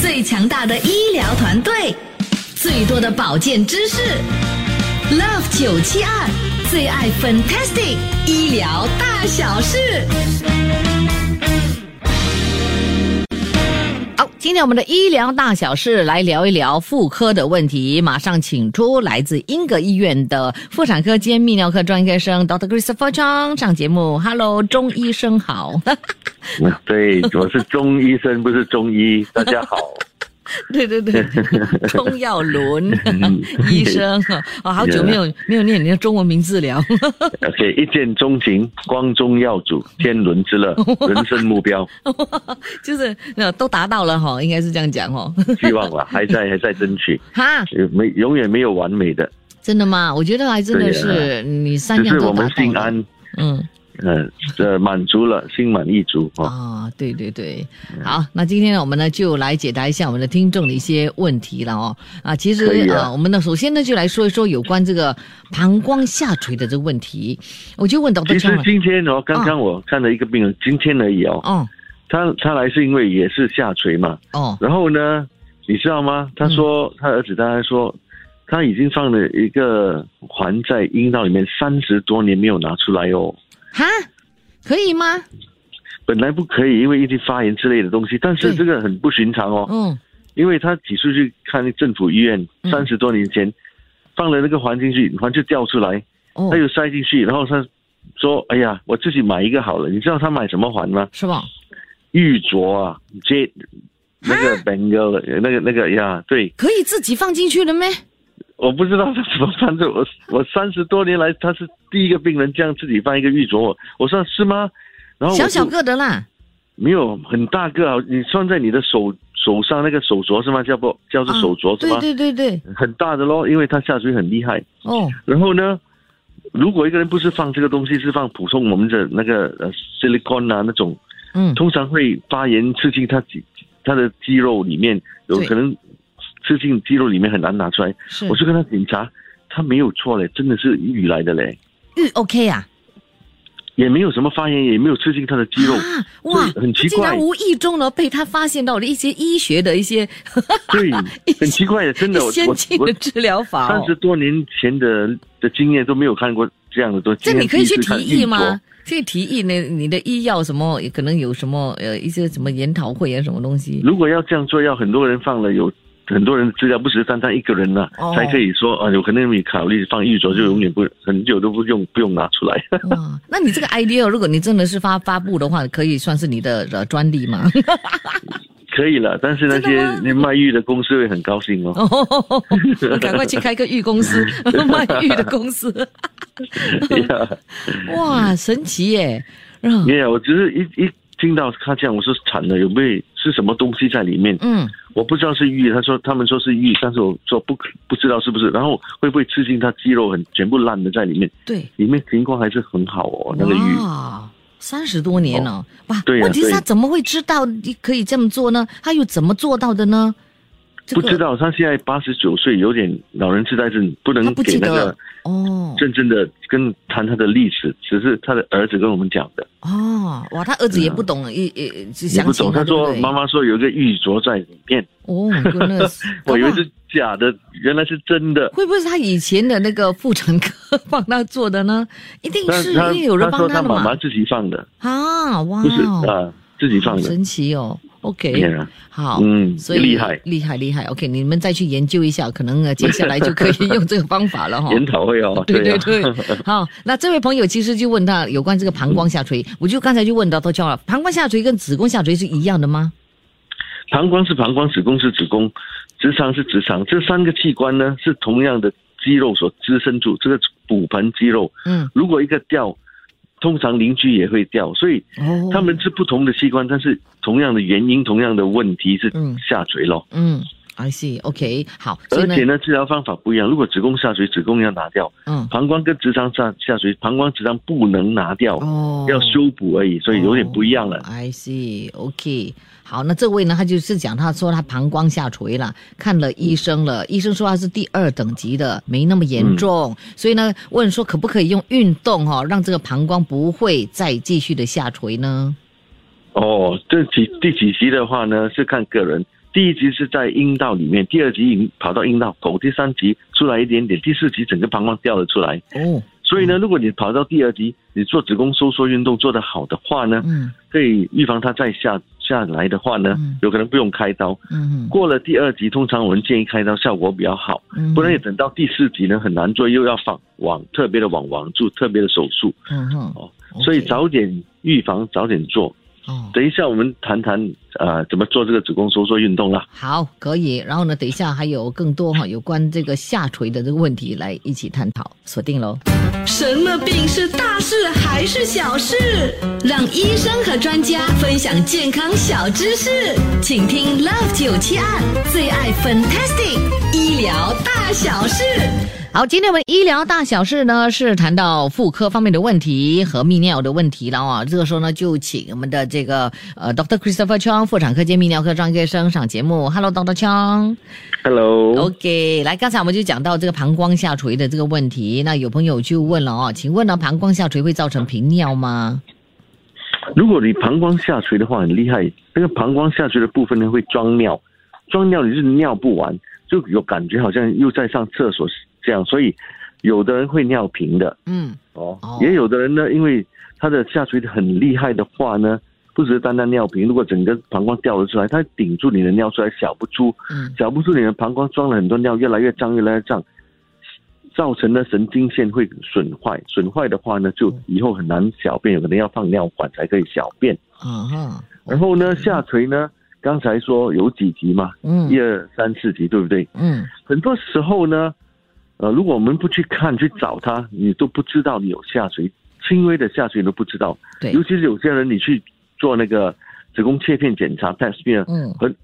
最强大的医疗团队，最多的保健知识，Love 九七二最爱 Fantastic 医疗大小事。好，今天我们的医疗大小事来聊一聊妇科的问题。马上请出来自英格医院的妇产科兼泌尿科专科生 Dr. Christopher Chang 上节目。Hello，钟医生好。对，我是中医生，不是中医。大家好。对 对对，钟耀伦医生，哦，好久没有没有念你的中文名字了。OK，一见钟情，光宗耀祖，天伦之乐，人生目标，就是那都达到了哈，应该是这样讲哦。希望吧，还在还在争取，哈，呃没永远没有完美的，真的吗？我觉得还真的是你三样都只是我们达到了。心安，嗯。呃，这满足了，心满意足哦。啊，对对对，好，那今天呢，我们呢就来解答一下我们的听众的一些问题了哦。啊，其实啊。呃，我们呢首先呢就来说一说有关这个膀胱下垂的这个问题，我就问到其实今天哦，刚刚我看了一个病人，今天而已哦，哦。他他来是因为也是下垂嘛，哦，然后呢，你知道吗？他说、他儿子他还说，他已经放了一个环在阴道里面三十多年没有拿出来哦。哈，可以吗？本来不可以，因为一些发炎之类的东西，但是这个很不寻常哦，嗯，因为他几次去看政府医院，嗯三十多年前、放了那个环进去，环就掉出来，哦他，又塞进去，然后他说：“哎呀，我自己买一个好了。”你知道他买什么环吗？是吧？玉镯啊，J 那个 Bengal 那个那个呀，对，可以自己放进去的咩？我不知道他怎么办的。我我三十多年来，他是第一个病人这样自己放一个玉镯。我我说是吗？然后小小个的啦，没有很大个啊，你穿在你的手手上那个手镯是吗？叫不叫做手镯是吗？对对对对，很大的咯，因为它下垂很厉害。哦，然后呢，如果一个人不是放这个东西，是放普通我们的那个呃 silicone 啊那种，嗯，通常会发炎刺激他肌他的肌肉里面，有可能刺进肌肉里面很难拿出来。是我去跟他检查，他没有错嘞，真的是玉来的嘞，玉 OK 啊，也没有什么发炎，也没有刺进他的肌肉。啊，哇，很奇怪竟然无意中呢被他发现到了一些医学的一些对，很奇怪的，真的，先进的治疗法哦三十。多年前的的经验都没有看过这样的东西。这你可以去提议吗？可以提议呢？你的医药什么可能有什么呃一些什么研讨会啊什么东西？如果要这样做，要很多人放了，有很多人的资料，不是单单一个人呐、哦才可以说啊，有可能你考虑放玉镯，就永远不很久都不用不用拿出来。哇，那你这个 idea 如果你真的是发发布的话，可以算是你的呃专利吗？可以了，但是那些卖玉的公司会很高兴哦。哦，赶快去开个玉公司，卖玉的公司。呀哇，神奇耶！没有，我只是一一听到他这样，我说惨了，有没有是什么东西在里面？嗯，我不知道是玉，他说他们说是玉，但是我说不可不知道是不是，然后会不会刺进他肌肉很全部烂的在里面？对，里面情况还是很好哦，那个玉。哇，三十多年了，哇！问题是他怎么会知道你可以这么做呢？他又怎么做到的呢？这个不知道他现在八十九岁，有点老人痴呆症，不能给那个哦真正的跟谈他的历史，只是他的儿子跟我们讲的，哦，哇，他儿子也不懂，也也也不懂。他说妈妈说有一个玉镯在里面，哦 我以为是假的，原来是真的。会不会是他以前的那个妇产科帮他做的呢？一定是，因为有人他说他帮的嘛。妈妈自己放的，啊，哇，不是啊，自己放的。神奇哦。OK，好，嗯所以厉害厉害，厉害。OK，你们再去研究一下，可能呃接下来就可以用这个方法了哈。研讨会哦，哦 对对啊对，好，那这位朋友其实就问他有关这个膀胱下垂，我就刚才就问到都叫了，膀胱下垂跟子宫下垂是一样的吗？膀胱是膀胱，子宫是子宫，直肠是直肠，这三个器官呢是同样的肌肉所支撑住，这个骨盆肌肉。嗯，如果一个掉，通常邻居也会掉，所以哦。他们是不同的器官，但是同样的原因、同样的问题是嗯。下垂咯。嗯，I see，OK，好，所以呢而且呢，治疗方法不一样。如果子宫下垂，子宫要拿掉；嗯，膀胱跟直肠下下垂，膀胱、直肠不能拿掉，哦，要修补而已，所以有点不一样了。哦 I see，OK，、好，那这位呢，他就是讲，他说他膀胱下垂了，看了医生了，医生说他是第二等级的，没那么严嗯重，所以呢，问说可不可以用运动哈、哦，让这个膀胱不会再继续的下垂呢？哦，这几第几集的话呢，是看个人。第一集是在阴道里面，第二集已经跑到阴道口，第三集出来一点点，第四集整个膀胱掉了出来。哦，所以呢，如果你跑到第二集，你做子宫收缩运动做得好的话呢，嗯可以预防它再下下来的话呢嗯，有可能不用开刀。嗯过了第二集，通常我们建议开刀，效果比较好。嗯，不然你等到第四集呢，很难做，又要放网特别的网网住，特别的手术嗯哼，哦。所以早点预防，早点做。哦。等一下我们谈谈呃怎么做这个子宫收缩运动啦。好，可以。然后呢，等一下还有更多哈有关这个下垂的这个问题来一起探讨，锁定喽。什么病是大事还是小事？让医生和专家分享健康小知识，请听 Love 九七二最爱 Fantastic 医疗大小事。好，今天我们医疗大小事呢是谈到妇科方面的问题和泌尿的问题了啊。这个时候呢，就请我们的这个呃 Dr. Christopher Chong 妇产科兼泌尿科专科医生上节目。Hello，Dr. Chong。Hello，OK，来，刚才我们就讲到这个膀胱下垂的这个问题，那有朋友就问了哦，请问呢，膀胱下垂会造成频尿吗？如果你膀胱下垂的话，很厉害。那个膀胱下垂的部分呢，会装尿，装尿你是尿不完，就有感觉好像又在上厕所这样，所以有的人会尿频的。嗯。哦哦，也有的人呢，因为他的下垂的很厉害的话呢，不只是单单尿频，如果整个膀胱掉了出来，它顶住你的尿出来，小不出，嗯。小不出你的膀胱装了很多尿，越来越胀，越来越胀，造成的神经线会损坏。损坏的话呢，就以后很难小便，有可能要放尿管才可以小便。嗯哼，然后呢，下垂呢，刚才说有几级嘛，嗯。一二三四级，对不对？嗯。很多时候呢，呃，如果我们不去看去找它，你都不知道你有下垂，轻微的下垂你都不知道。对尤其是有些人你去做那个子宫切片检查 test 片，嗯很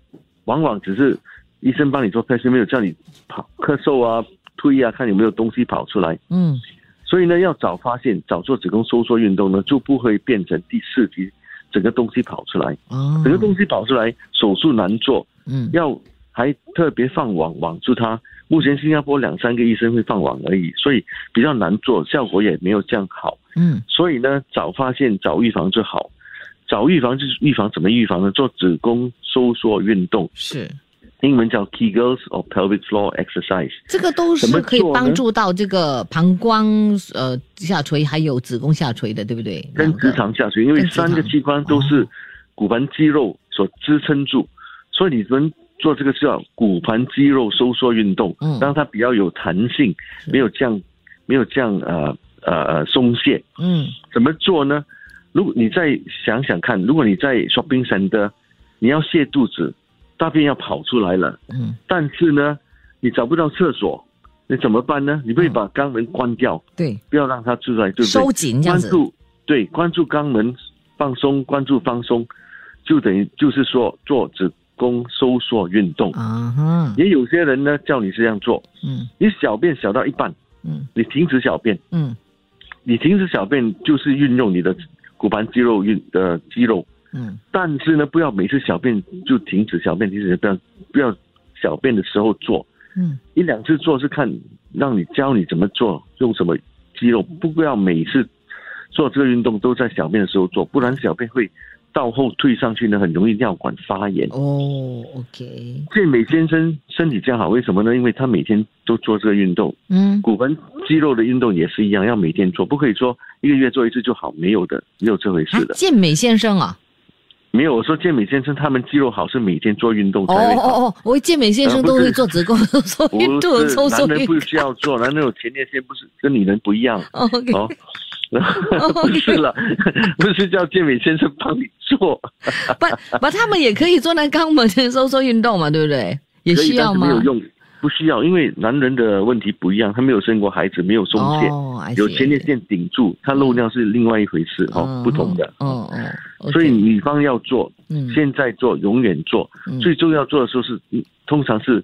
往往只是医生帮你做 test 没有叫你跑咳嗽啊、推啊，看有没有东西跑出来。嗯所以呢，要早发现，早做子宫收缩运动呢，就不会变成第四级整个东西跑出来。哦，整个东西跑出来，手术难做，嗯要还特别放网网住它。目前新加坡两三个医生会放网而已，所以比较难做，效果也没有这样好。嗯所以呢，早发现早预防就好。早预防就是预防怎么预防呢？做子宫收缩运动，是。英文叫 Kegels or pelvic floor exercise。这个都是可以帮助到这个膀胱呃下垂，还有子宫下垂的，对不对？跟直肠下垂，因为三个器官都是哦骨盆肌肉所支撑住，所以你们做这个叫骨盘肌肉收缩运动，嗯让它比较有弹性，是没有这样没有这样呃呃呃松懈。嗯怎么做呢？如果你再想想看，如果你在 shopping center，你要泻肚子，大便要跑出来了，嗯，但是呢，你找不到厕所，你怎么办呢？你不会嗯把肛门关掉，对，不要让它出来，对不对？收紧这样子，关注对关注肛门放松，关注放松，就等于就是说做子宫收缩运动。啊哈，也有些人呢叫你这样做，嗯。你小便小到一半，嗯。你停止小便，嗯。你停止小便就是运用你的骨盘肌肉运的肌肉，嗯。但是呢，不要每次小便就停止小便，停止不要不要小便的时候做，嗯。一两次做是看让你教你怎么做，用什么肌肉，不要每次做这个运动都在小便的时候做，不然小便会倒后退上去呢，很容易尿管发炎。哦，OK，健美先生身体这样好，为什么呢？因为他每天都做这个运动，嗯骨盆肌肉的运动也是一样，要每天做，不可以说一个月做一次就好，没有的，没有这回啊事，的。健美先生啊，没有，我说健美先生他们肌肉好是每天做运动才哦会好。哦哦，我健美先生都会做子宫收缩不运动、男人不需要做，男人有前列腺不是跟女人不一样，OK，哦。不是了，不是叫健美先生帮你做，不不，他们也可以做那肛门的收缩运动嘛，对不对？也，需要吗没？有用，不需要，因为男人的问题不一样，他没有生过孩子，没有松懈，有前列腺顶住，他漏尿是另外一回事哦，嗯不同的。哦哦所以女方要做，嗯现在做，永远做。嗯最重要做的时候是，嗯通常是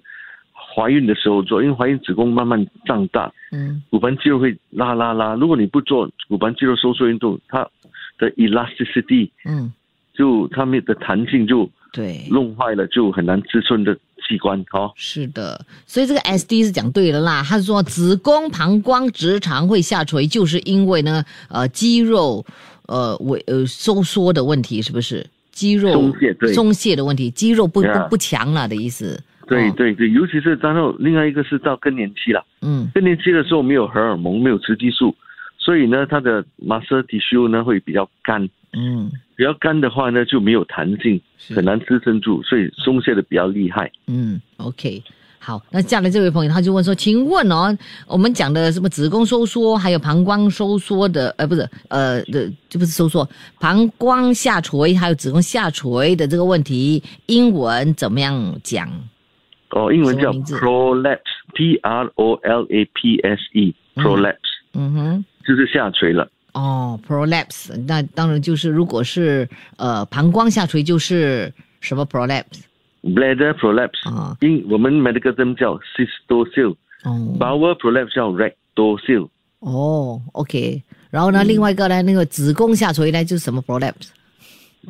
怀孕的时候做，因为怀孕子宫慢慢胀大，嗯骨盆肌肉会拉拉拉。如果你不做骨盆肌肉收缩运动，它的 elasticity 嗯，就它们的弹性就对。弄坏了，就很难支撑的器官哦。是的，所以这个 S D 是讲对了啦。他说子宫、膀胱、直肠会下垂，就是因为呢，呃，肌肉呃萎呃收缩的问题，是不是？肌肉松懈对松懈的问题，肌肉不不不强了的意思。哦，对对对，尤其是然后另外一个是到更年期了，嗯更年期的时候没有荷尔蒙，没有雌激素，所以呢，它的 muscle tissue 呢会比较干。嗯比较干的话呢，就没有弹性，是很难支撑住，所以松懈的比较厉害。嗯，OK。好，那下来这位朋友他就问说，请问哦，我们讲的什么子宫收缩，还有膀胱收缩的，呃，不是，呃的，就不是收缩，膀胱下垂，还有子宫下垂的这个问题，英文怎么样讲？哦，英文叫 prolapse，P R O L A P S E，prolapse、嗯哼，就是下垂了。哦，prolapse，那当然就是如果是呃膀胱下垂，就是什么 prolapse？bladder prolapse，、啊英我们 medical term 叫 cystocele，bowel、哦 prolapse 叫 rectocele。哦，OK。然后呢，嗯另外一个呢，那个子宫下垂呢，就是什么 prolapse？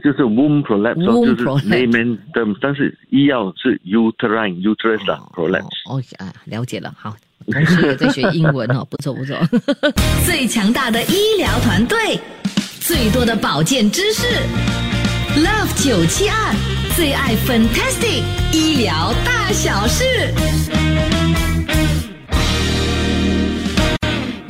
就是 womb prolapse，、就是 prolapse layman term，但是医药是 uterine uterus 啦、prolapse。哦啊，了解了，好，同时也在学英文哦，不错不错。最强大的医疗团队，最多的保健知识，Love 九七二最爱 Fantastic 医疗大小事。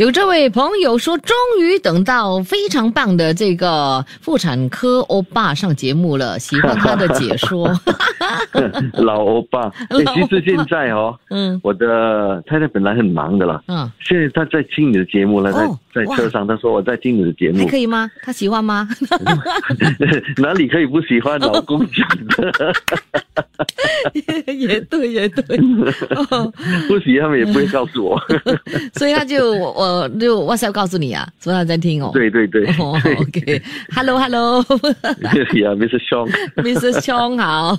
有这位朋友说，终于等到非常棒的这个妇产科欧巴上节目了，喜欢他的解说。老欧巴，其实现在哦，嗯我的太太本来很忙的啦，嗯，现在她在听你的节目了，哦在在车上，她说我在听你的节目还，可以吗？她喜欢吗？哪里可以不喜欢老公讲的？也对，也对。哦不喜欢也不会告诉我。所以他就我就 WhatsApp 告诉你啊，说他在听哦。对对对，哦，OK，Hello，Hello，Mrs. 呀，Mr. Sean，Chong 好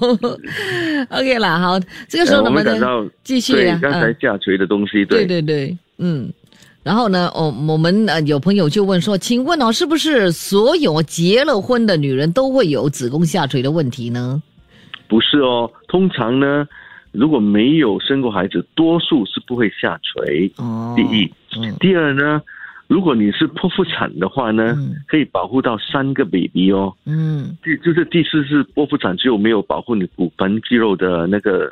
，OK 啦，好，这个时候呃我我们继续啊，对刚才嗯下垂的东西，对对对，嗯。然后呢，哦，我们呃有朋友就问说，请问哦，是不是所有结了婚的女人都会有子宫下垂的问题呢？不是哦，通常呢，如果没有生过孩子，多数是不会下垂。哦，第一，嗯第二呢，如果你是剖腹产的话呢，嗯可以保护到三个 baby 哦。嗯第就是第四是剖腹产，只有没有保护你骨盆肌肉的那个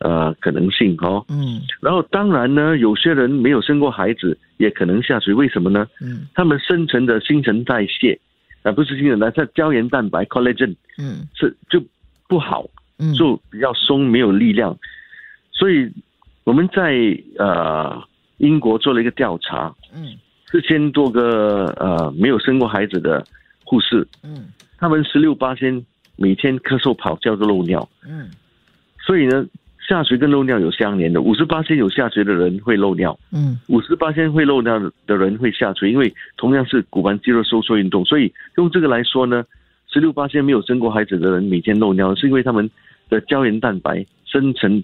呃可能性哦。嗯然后当然呢，有些人没有生过孩子也可能下垂，为什么呢？嗯他们生成的新陈代谢，啊、不是新陈代谢，胶原蛋白 collagen 嗯是就不好，嗯，就比较松，没有力量。所以我们在呃英国做了一个调查，嗯。四千多个呃没有生过孩子的护士，嗯。他们十六八天每天咳嗽跑叫做漏尿，嗯。所以呢，下垂跟漏尿有相连的。五十八天有下垂的人会漏尿，嗯。五十八天会漏尿的人会下垂，因为同样是骨盘肌肉收缩运动，所以用这个来说呢，十六八天没有生过孩子的人每天漏尿，是因为他们的胶原蛋白生成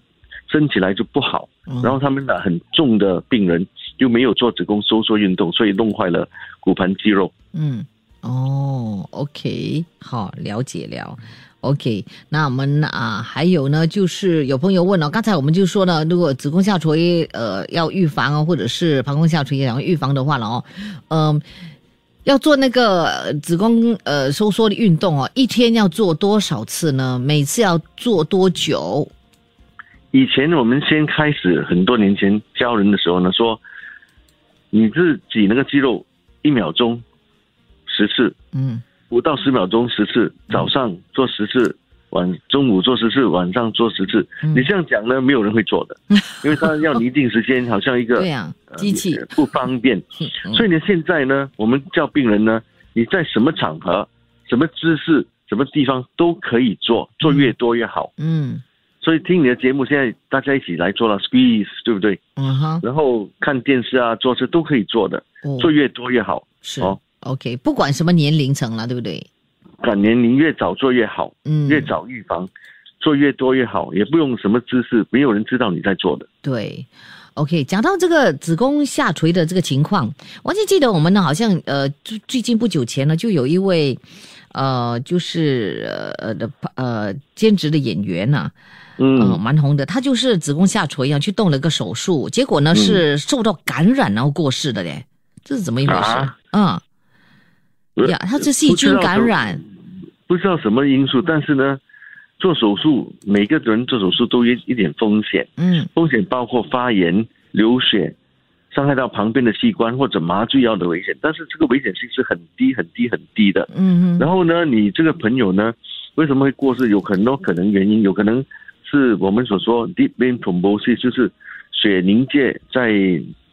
生起来就不好，嗯然后他们呢很重的病人又没有做子宫收缩运动，所以弄坏了骨盆肌肉。嗯，哦，OK，好，了解了。OK，那我们啊，还有呢，就是有朋友问了，刚才我们就说了，如果子宫下垂，呃，要预防哦，或者是膀胱下垂想要预防的话了哦，嗯、要做那个呃子宫呃收缩的运动哦，一天要做多少次呢？每次要做多久？以前我们先开始很多年前教人的时候呢，说你自己那个肌肉一秒钟十次，嗯五到十秒钟十次，早上做十次，晚中午做十次，晚上做十次。嗯你这样讲呢，没有人会做的，因为他要拟定时间，好像一个对呀、呃机器，不方便。嗯所以呢，现在呢，我们叫病人呢，你在什么场合、什么姿势、什么地方都可以做，做越多越好。嗯所所以听你的节目，现在大家一起来做了 squeeze，对不对？嗯哼，然后看电视啊，坐车都可以做的，哦做越多越好。是哦 OK，不管什么年龄层了，对不对？赶年龄越早做越好，嗯，越早预防，做越多越好，也不用什么姿势，没有人知道你在做的。对。OK，讲到这个子宫下垂的这个情况，我就记得我们呢，好像呃，最最近不久前呢，就有一位呃，就是呃呃的呃兼职的演员呐、嗯，嗯，蛮红的。他就是子宫下垂一样去动了个手术，结果呢、嗯是受到感染然后过世的嘞，这是怎么一回事？啊嗯呀，他是细菌感染，不知道什么因素，但是呢，做手术每个人做手术都有一点风险，嗯风险包括发炎、流血、伤害到旁边的器官或者麻醉药的危险，但是这个危险性是很低很低很低的。嗯嗯然后呢，你这个朋友呢，为什么会过世？有很多可能原因，有可能是我们所说 deep vein thrombosis，就是血凝结在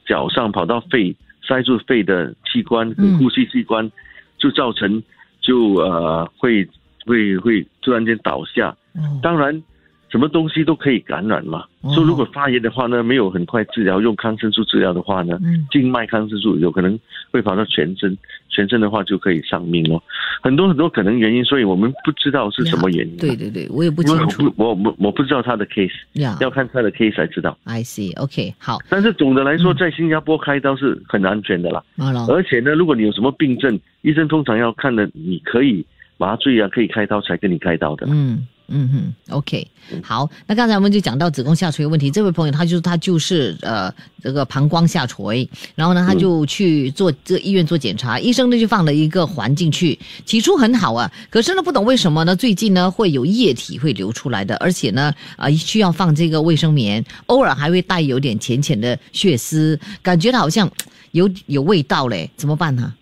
脚上跑到肺，塞住肺的器官嗯呼吸器官，就造成就呃会会会突然间倒下。哦当然，什么东西都可以感染嘛。哦所以如果发炎的话呢，没有很快治疗，用抗生素治疗的话呢，嗯静脉抗生素有可能会跑到全身，全身的话就可以丧命哦。很多很多可能原因，所以我们不知道是什么原因。对，对对，我也不清楚不我我我不知道他的 case，呀。要看他的 case 才知道。I see. OK，好，但是总的来说，嗯在新加坡开刀是很安全的啦。而且呢，如果你有什么病症，医生通常要看的，你可以麻醉啊，可以开刀才跟你开刀的。嗯嗯哼，OK，好，那刚才我们就讲到子宫下垂问题，这位朋友他就他就是呃这个膀胱下垂，然后呢他就去做这医院做检查，医生呢就放了一个环进去，起初很好啊，可是呢不懂为什么呢最近呢会有液体会流出来的，而且呢啊、需要放这个卫生棉，偶尔还会带有点浅浅的血丝，感觉好像有有味道嘞，怎么办呢？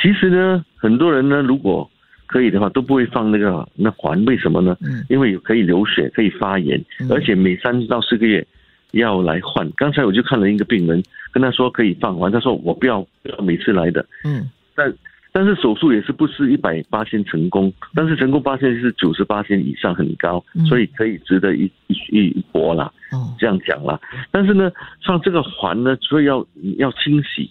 其实呢，很多人呢，如果可以的话，都不会放那个那环，为什么呢？嗯因为可以流血，可以发炎，嗯而且每三到四个月要来换。刚才我就看了一个病人，跟他说可以放环，他说我不要，不要每次来的。嗯但但是手术也是不是一百八千成功，但是成功八千是九十八千以上，很高，嗯所以可以值得一一一一搏啦。哦这样讲啦。但是呢，放这个环呢，所以要要清洗，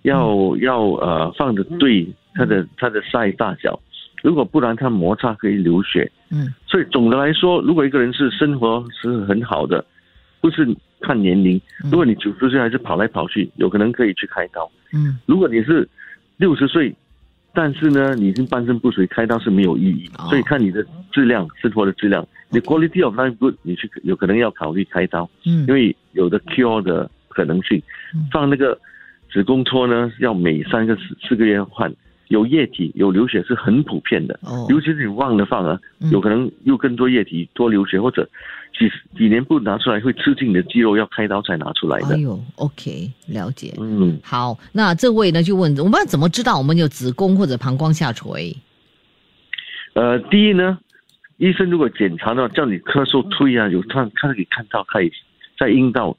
要要呃放的对它的它的 size 大小，如果不然它摩擦可以流血。嗯所以总的来说，如果一个人是生活是很好的，不是看年龄，嗯如果你九十岁还是跑来跑去，有可能可以去开刀。嗯如果你是六十岁，但是呢，你已经半身不遂，开刀是没有意义。哦所以看你的质量，生活的质量，你 quality of life good，你去有可能要考虑开刀，嗯因为有的 cure 的可能性嗯。放那个子宫托呢，要每三个四四个月换。有液体、有流血是很普遍的，哦尤其是你忘了放啊，嗯有可能又更多液体、多流血，或者几几年不拿出来会刺激你的肌肉，要开刀才拿出来的哎。呦，OK，了解。嗯，好，那这位呢就问我们要怎么知道我们有子宫或者膀胱下垂？呃，第一呢，医生如果检查到叫你咳嗽、推啊，有看看可以看到可以在阴道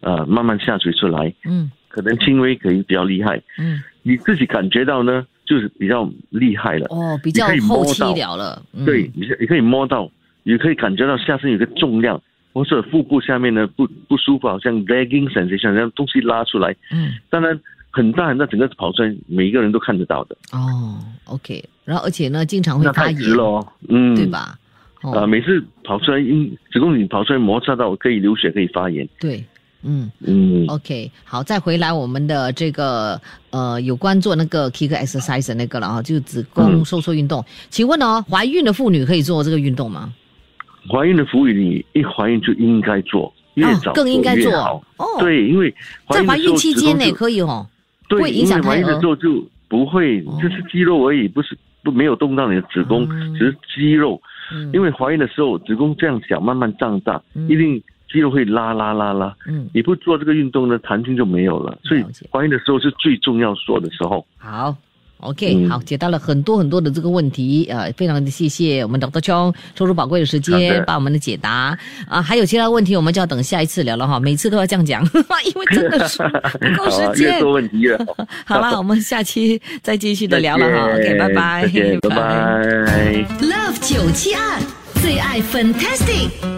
呃慢慢下垂出来，嗯可能轻微，可以比较厉害。嗯，你自己感觉到呢，就是比较厉害了。哦，比较可以摸后期到了了。嗯、对，你你可以摸到，也可以感觉到下身有个重量，或者腹部下面呢不不舒服，好像 dragging sensation，像东西拉出来。嗯，当然很大很大，整个跑出来，每一个人都看得到的。哦，OK，然后而且呢，经常会那发炎，太直了哦，嗯，对？吧？哦，啊，每次跑出来，因子宫颈跑出来摩擦到，可以流血，可以发炎。对，嗯。嗯，OK，好，再回来我们的这个呃，有关做那个 kick exercise 的那个了啊，就是子宫嗯收缩运动。请问哦，怀孕的妇女可以做这个运动吗？怀孕的妇女，你一怀孕就应该做，越哦早更应该做。哦。，对，因为在怀孕期间呢可以哦。不会对，影响因为怀孕胎儿的时候就不会哦，就是肌肉而已，不是不没有动到你的子宫，嗯只是肌肉。嗯，因为怀孕的时候子宫这样小，慢慢胀大，嗯一定肌肉会拉拉拉拉。嗯，你不做这个运动呢，弹性就没有了。所以怀孕的时候是最重要做的时候。好。OK，、嗯好，解答了很多很多的这个问题，呃，非常的谢谢我们 Dr. Chong 抽出宝贵的时好间的帮我们的解答啊、还有其他问题我们就要等下一次聊了哈，每次都要这样讲，因为真的是不够时间越。多问题越好。好了，我们下期再继续的聊了哈。OK，拜拜，拜拜。Love 九七二最爱 Fantastic